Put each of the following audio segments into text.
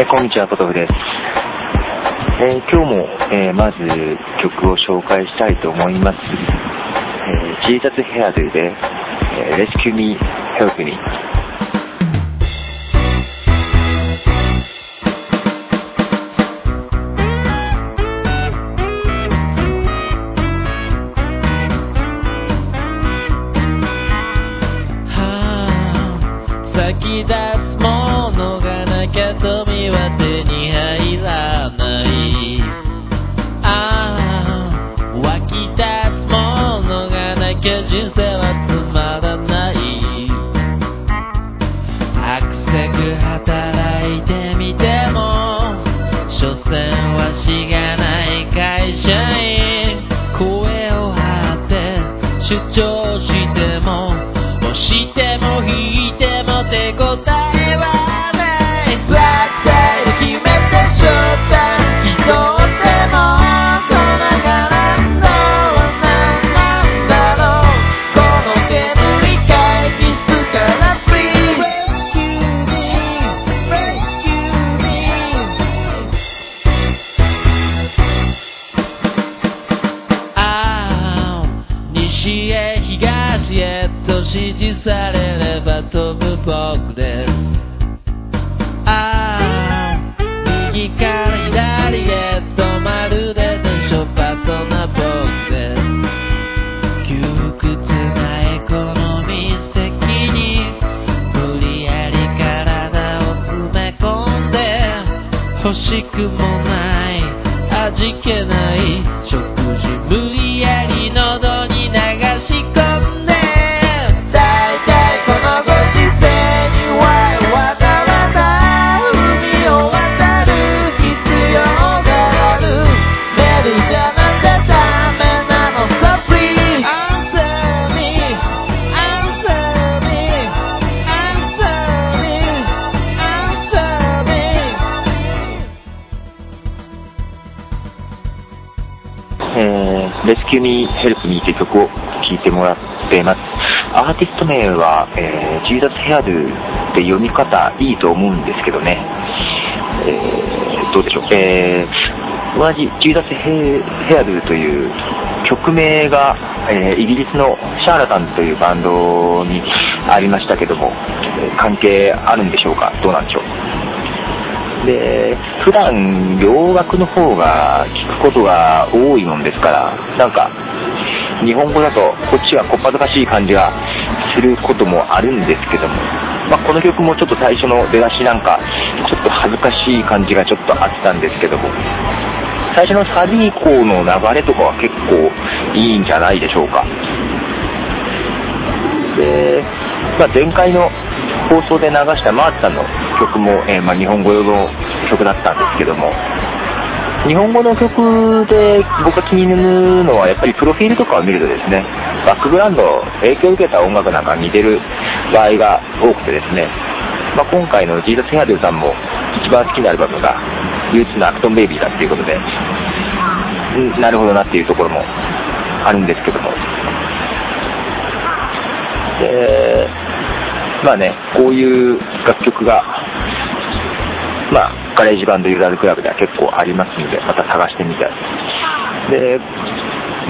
はいこんにちは、ポトフです。えー今日も、えーまず曲を紹介したいと思います。えー、ジーザスヘアドゥで、えー、Rescue Me, Help Me。指示されれば飛ぶ僕です。ああ右から左へとまるで電書パートナー僕です。窮屈なエコノミー席に無理やり体を詰め込んで欲しくもない味気ない食事無理えー、Rescue Me, Help Me という曲を聴いてもらっています。アーティスト名は、えー、 Jesus Hairdo って読み方いいと思うんですけどね。えー、どうでしょう。えー、同じ Jesus Hairdo という曲名が、えーイギリスのシャーラタンというバンドにありましたけども、え関係あるんでしょうかどうなんでしょうで、普段洋楽の方が聞くことが多いもんですから、なんか、日本語だとこっちがこっぱずかしい感じがすることもあるんですけども、まあ、この曲もちょっと最初の出だしなんか、ちょっと恥ずかしい感じがちょっとあったんですけども、最初のサビ以降の流れとかは結構いいんじゃないでしょうか。で、まあ、前回の放送で流したマーチさんの曲も、えーまあ、日本語用の曲だったんですけども、日本語の曲で僕が気になるのはやっぱりプロフィールとかを見るとですね、バックグラウンド、影響を受けた音楽なんか似てる場合が多くてですね、まあ、今回の Jesus Hairdo さんも一番好きなアルバムが U2の Achtung Baby だっていうことで、なるほどなっていうところもあるんですけども、で、まあね、こういう楽曲が、まあ、 GarageBand User Club では結構ありますので、また探してみたい。で、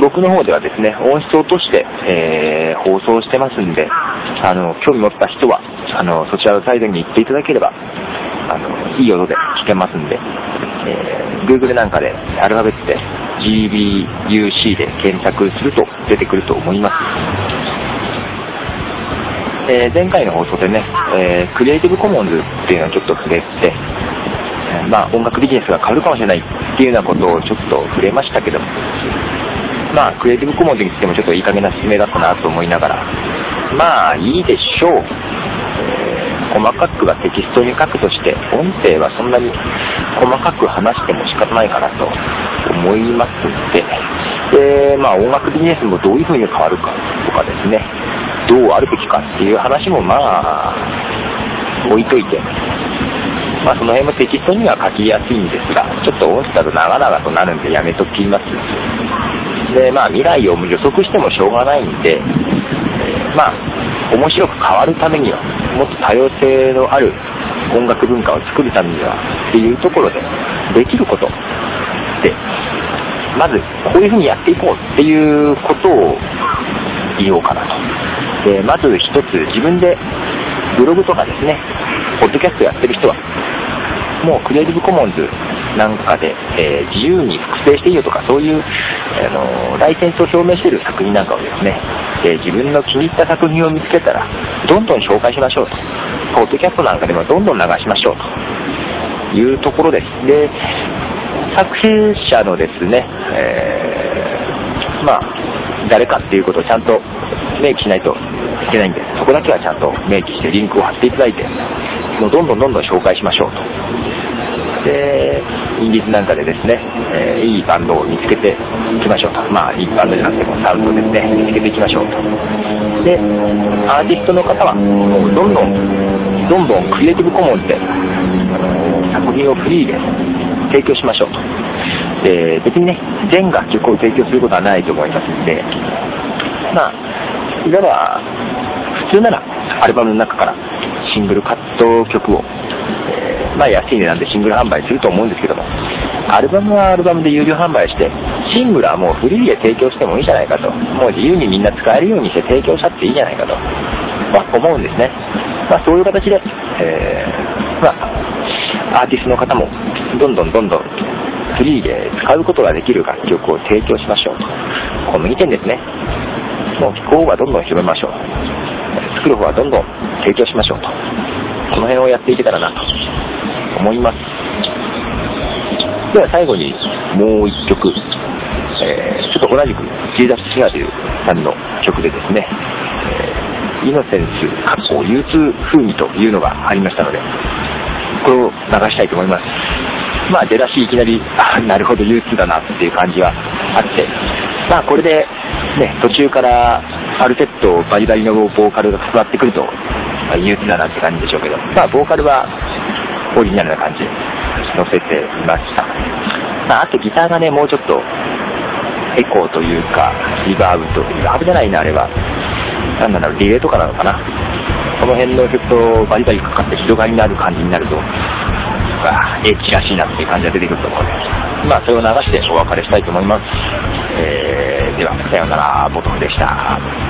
僕の方ではですね、音質を落として、えー放送してますんで、あの、興味持った人は、あの、そちらのサイトに行っていただければ、あの、いい音で聴けますんで、えー Google なんかでアルファベットで GBUC で検索すると出てくると思います。えー前回の放送でね、えークリエイティブコモンズっていうのをちょっと触れて、えーまあ音楽ビジネスが変わるかもしれないっていうようなことをちょっと触れましたけども、まあクリエイティブコモンズにしてもちょっといい加減な説明だったなと思いながら、まあいいでしょう。えー細かくはテキストに書くとして、音声はそんなに細かく話しても仕方ないかなと思いますので、で、まあ音楽ビジネスもどういう風に変わるかとかですね、どうあるべきかっていう話もまあ、置いといて、まあその辺もテキストには書きやすいんですが、ちょっと音声だと長々となるんでやめときます。で、まあ未来を予測してもしょうがないんで、まあ面白く変わるためには、もっと多様性のある音楽文化を作るためにはっていうところでできることでまずこういうふうにやっていこうっていうことを言おうかなとでまず一つ自分でブログとかですねポッドキャストやってる人はもうクリエイティブコモンズなんかで、えー自由に複製していいよとか、そういう、あのライセンスを表明している作品なんかをですね、え自分の気に入った作品を見つけたら、どんどん紹介しましょうと。ポッドキャストなんかでもどんどん流しましょうというところです。で、作品者のですね、えーまあ、誰かっていうことをちゃんと明記しないといけないんで、そこだけはちゃんと明記してリンクを貼っていただいて、もうどんどんどんどん紹介しましょうと。で、インディズなんかでですね、えーいいバンドを見つけていきましょうと。まあ、いいバンドじゃなくてもサウンドですね、見つけていきましょうと。で、アーティストの方は、もうどんどん、どんどんクリエイティブコモンズで、あの作品をフリーで提供しましょうと。で、別にね、全楽曲を提供することはないと思いますんで、まあ、いわば、普通ならアルバムの中からシングルカット曲を、えまあ安い値段でシングル販売すると思うんですけども、アルバムはアルバムで有料販売して、シングルはもうフリーで提供してもいいじゃないかと、もう自由にみんな使えるようにして提供したっていいじゃないかと、まあ、思うんですね。まあそういう形で、えーまあ、アーティストの方もどんどんどんどんフリーで使うことができる楽曲を提供しましょうと。この2点ですね。もう聞く方はどんどん広めましょう。作る方はどんどん提供しましょうと。この辺をやっていけたらなと思います。では最後にもう一曲、えーちょっと同じくジーザス・シアデルさんの曲でですね、えーイノセンス、過去、憂鬱風味というのがありましたので、これを流したいと思います。まあ出だしいきなり、あなるほど憂鬱だなっていう感じはあって、まあこれでね、途中からファルセットバリバリのボーカルが重なってくると、まあ、憂鬱だなって感じでしょうけど、まあボーカルはオリジナルな感じで乗せていました。まああとギターがね、もうちょっとエコーというか、リバーブと、リバーブじゃないな、あれは。なんだろう、リレーとかなのかな。この辺のエフェクトをバリバリかかって広がりのある感じになると、あエッチらしいなっていう感じが出てくると思うので、まあそれを流してお別れしたいと思います。えー、では、さようなら、ボトフでした。